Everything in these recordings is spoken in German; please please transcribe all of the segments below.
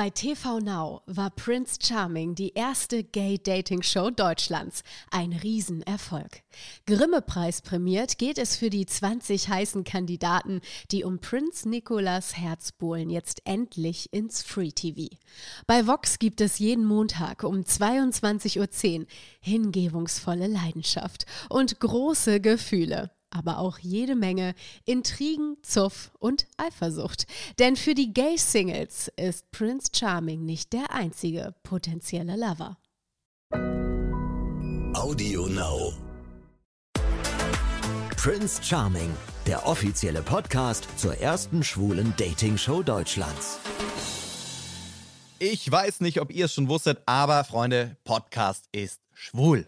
Bei TV Now war Prince Charming die erste Gay-Dating-Show Deutschlands. Ein Riesenerfolg. Grimme-Preis prämiert geht es für die 20 heißen Kandidaten, die um Prinz Nicolas Herz bohlen jetzt endlich ins Free TV. Bei Vox gibt es jeden Montag um 22.10 Uhr hingebungsvolle Leidenschaft und große Gefühle aber auch jede Menge Intrigen, Zuff und Eifersucht. Denn für die Gay-Singles ist Prince Charming nicht der einzige potenzielle Lover. Audio Now. Prince Charming, der offizielle Podcast zur ersten schwulen Dating-Show Deutschlands. Ich weiß nicht, ob ihr es schon wusstet, aber Freunde, Podcast ist schwul.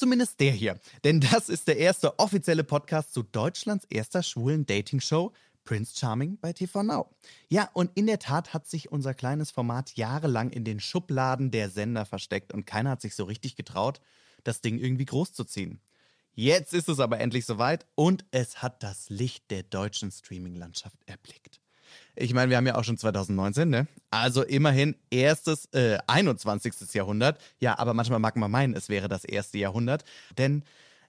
Zumindest der hier. Denn das ist der erste offizielle Podcast zu Deutschlands erster schwulen Dating-Show. Prince Charming bei TV Now. Ja, und in der Tat hat sich unser kleines Format jahrelang in den Schubladen der Sender versteckt und keiner hat sich so richtig getraut, das Ding irgendwie groß zu ziehen. Jetzt ist es aber endlich soweit und es hat das Licht der deutschen Streaming-Landschaft erblickt. Ich meine, wir haben ja auch schon 2019, ne? Also immerhin erstes, äh, 21. Jahrhundert. Ja, aber manchmal mag man meinen, es wäre das erste Jahrhundert. Denn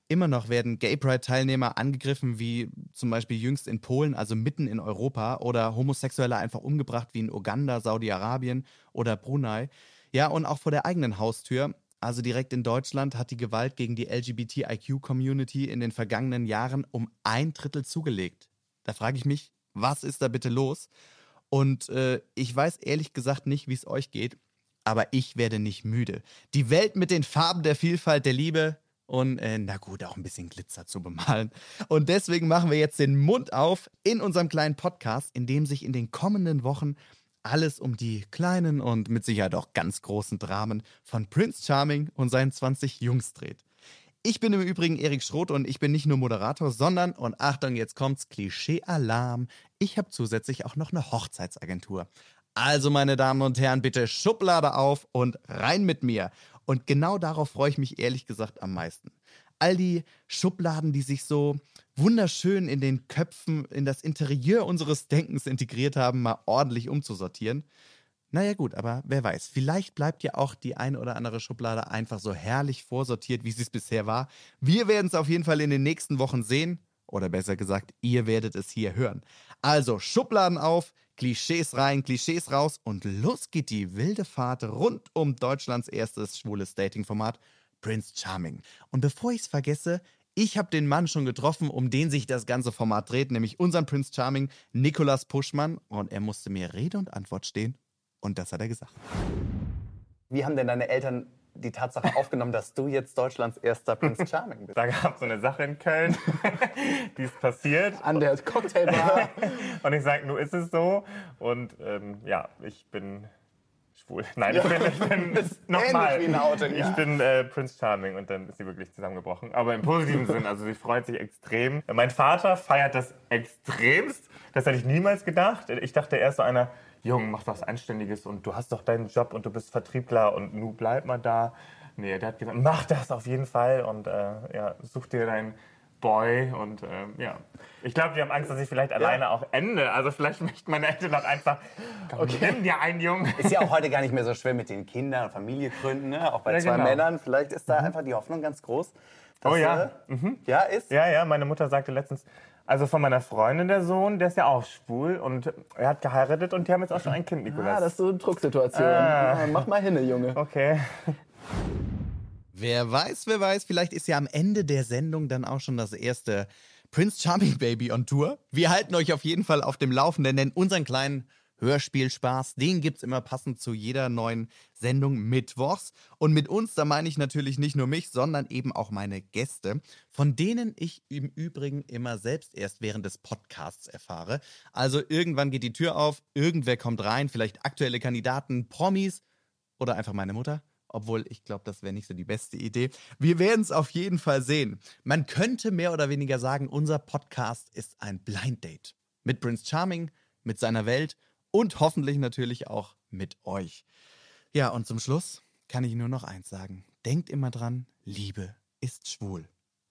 immer noch werden Gay Pride-Teilnehmer angegriffen, wie zum Beispiel jüngst in Polen, also mitten in Europa, oder Homosexuelle einfach umgebracht, wie in Uganda, Saudi-Arabien oder Brunei. Ja, und auch vor der eigenen Haustür. Also direkt in Deutschland hat die Gewalt gegen die LGBTIQ-Community in den vergangenen Jahren um ein Drittel zugelegt. Da frage ich mich, was ist da bitte los? Und äh, ich weiß ehrlich gesagt nicht, wie es euch geht, aber ich werde nicht müde. Die Welt mit den Farben der Vielfalt, der Liebe und, äh, na gut, auch ein bisschen Glitzer zu bemalen. Und deswegen machen wir jetzt den Mund auf in unserem kleinen Podcast, in dem sich in den kommenden Wochen alles um die kleinen und mit Sicherheit auch ganz großen Dramen von Prince Charming und seinen 20 Jungs dreht. Ich bin im Übrigen Erik Schroth und ich bin nicht nur Moderator, sondern, und Achtung, jetzt kommt's, Klischee-Alarm, ich habe zusätzlich auch noch eine Hochzeitsagentur. Also, meine Damen und Herren, bitte Schublade auf und rein mit mir. Und genau darauf freue ich mich ehrlich gesagt am meisten. All die Schubladen, die sich so wunderschön in den Köpfen, in das Interieur unseres Denkens integriert haben, mal ordentlich umzusortieren. Naja gut, aber wer weiß, vielleicht bleibt ja auch die eine oder andere Schublade einfach so herrlich vorsortiert, wie sie es bisher war. Wir werden es auf jeden Fall in den nächsten Wochen sehen. Oder besser gesagt, ihr werdet es hier hören. Also Schubladen auf, Klischees rein, Klischees raus und los geht die wilde Fahrt rund um Deutschlands erstes schwules Dating-Format, Prince Charming. Und bevor ich es vergesse, ich habe den Mann schon getroffen, um den sich das ganze Format dreht, nämlich unseren Prince Charming, Nikolas Puschmann. Und er musste mir Rede und Antwort stehen und das hat er gesagt. Wie haben denn deine Eltern die Tatsache aufgenommen, dass du jetzt Deutschlands erster Prince Charming bist? Da gab es so eine Sache in Köln, die ist passiert. An der Cocktailbar. und ich sage, nur ist es so. Und ähm, ja, ich bin schwul. Nein, ich bin, ich bin nochmal. Ich bin äh, Prince Charming und dann ist sie wirklich zusammengebrochen. Aber im positiven Sinn, also sie freut sich extrem. Mein Vater feiert das extremst. Das hätte ich niemals gedacht. Ich dachte erst so einer, Jung, mach was Anständiges und du hast doch deinen Job und du bist Vertriebler und nu bleib mal da. Nee, der hat gesagt, mach das auf jeden Fall und äh, ja, such dir deinen Boy und äh, ja. Ich glaube, die haben Angst, dass ich vielleicht alleine auch ende. Also vielleicht möchten meine Eltern noch einfach, okay. nimm dir einen Jungen. Ist ja auch heute gar nicht mehr so schwer mit den Kindern und Familie gründen, ne? auch bei ja, zwei genau. Männern. Vielleicht ist da mhm. einfach die Hoffnung ganz groß. Oh ja. Äh, mhm. Ja, ist? Ja, ja, meine Mutter sagte letztens, also von meiner Freundin der Sohn, der ist ja auch schwul und er hat geheiratet und die haben jetzt auch schon ein Kind, Nikolas. Ah, das ist so eine Drucksituation. Ah. Mach mal hin, Junge. Okay. Wer weiß, wer weiß, vielleicht ist ja am Ende der Sendung dann auch schon das erste Prince Charming Baby on Tour. Wir halten euch auf jeden Fall auf dem Laufenden, denn unseren kleinen Hörspielspaß. Den gibt's immer passend zu jeder neuen Sendung mittwochs. Und mit uns, da meine ich natürlich nicht nur mich, sondern eben auch meine Gäste, von denen ich im Übrigen immer selbst erst während des Podcasts erfahre. Also irgendwann geht die Tür auf, irgendwer kommt rein, vielleicht aktuelle Kandidaten, Promis oder einfach meine Mutter. Obwohl, ich glaube, das wäre nicht so die beste Idee. Wir werden es auf jeden Fall sehen. Man könnte mehr oder weniger sagen, unser Podcast ist ein Blind Date. Mit Prince Charming, mit seiner Welt und hoffentlich natürlich auch mit euch. Ja, und zum Schluss kann ich nur noch eins sagen. Denkt immer dran, Liebe ist schwul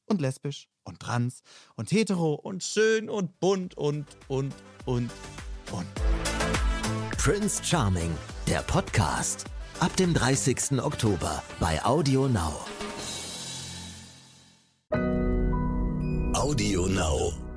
und lesbisch und trans und hetero und schön und bunt und, und, und, und. Prince Charming, der Podcast. Ab dem 30. Oktober bei Audio Now. Audio Now.